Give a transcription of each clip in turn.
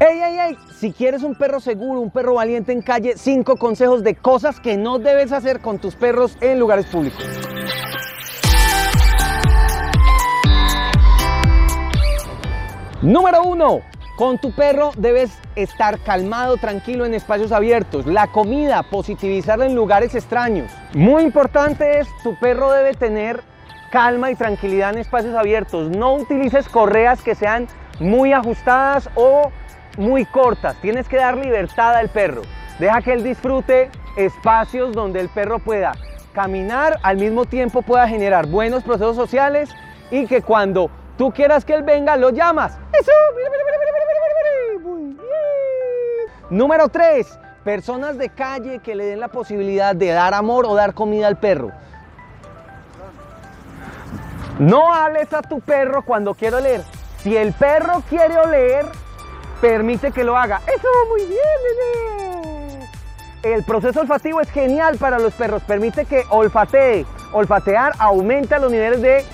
¡Ey, ey, ey! Si quieres un perro seguro, un perro valiente en calle, cinco consejos de cosas que no debes hacer con tus perros en lugares públicos. Número uno, con tu perro debes estar calmado, tranquilo en espacios abiertos. La comida, positivizarla en lugares extraños. Muy importante es, tu perro debe tener calma y tranquilidad en espacios abiertos. No utilices correas que sean muy ajustadas o muy cortas. Tienes que dar libertad al perro. Deja que él disfrute espacios donde el perro pueda caminar, al mismo tiempo pueda generar buenos procesos sociales y que cuando tú quieras que él venga, lo llamas. Eso. Número 3. Personas de calle que le den la posibilidad de dar amor o dar comida al perro. No hables a tu perro cuando quiere oler. Si el perro quiere oler, permite que lo haga. Eso, muy bien, bebé. El proceso olfativo es genial para los perros. Permite que olfatee. Olfatear aumenta los niveles de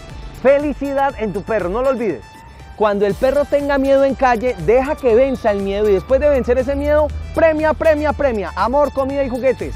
felicidad en tu perro. No lo olvides. Cuando el perro tenga miedo en calle, deja que venza el miedo y después de vencer ese miedo, premia, premia, premia. Amor, comida y juguetes.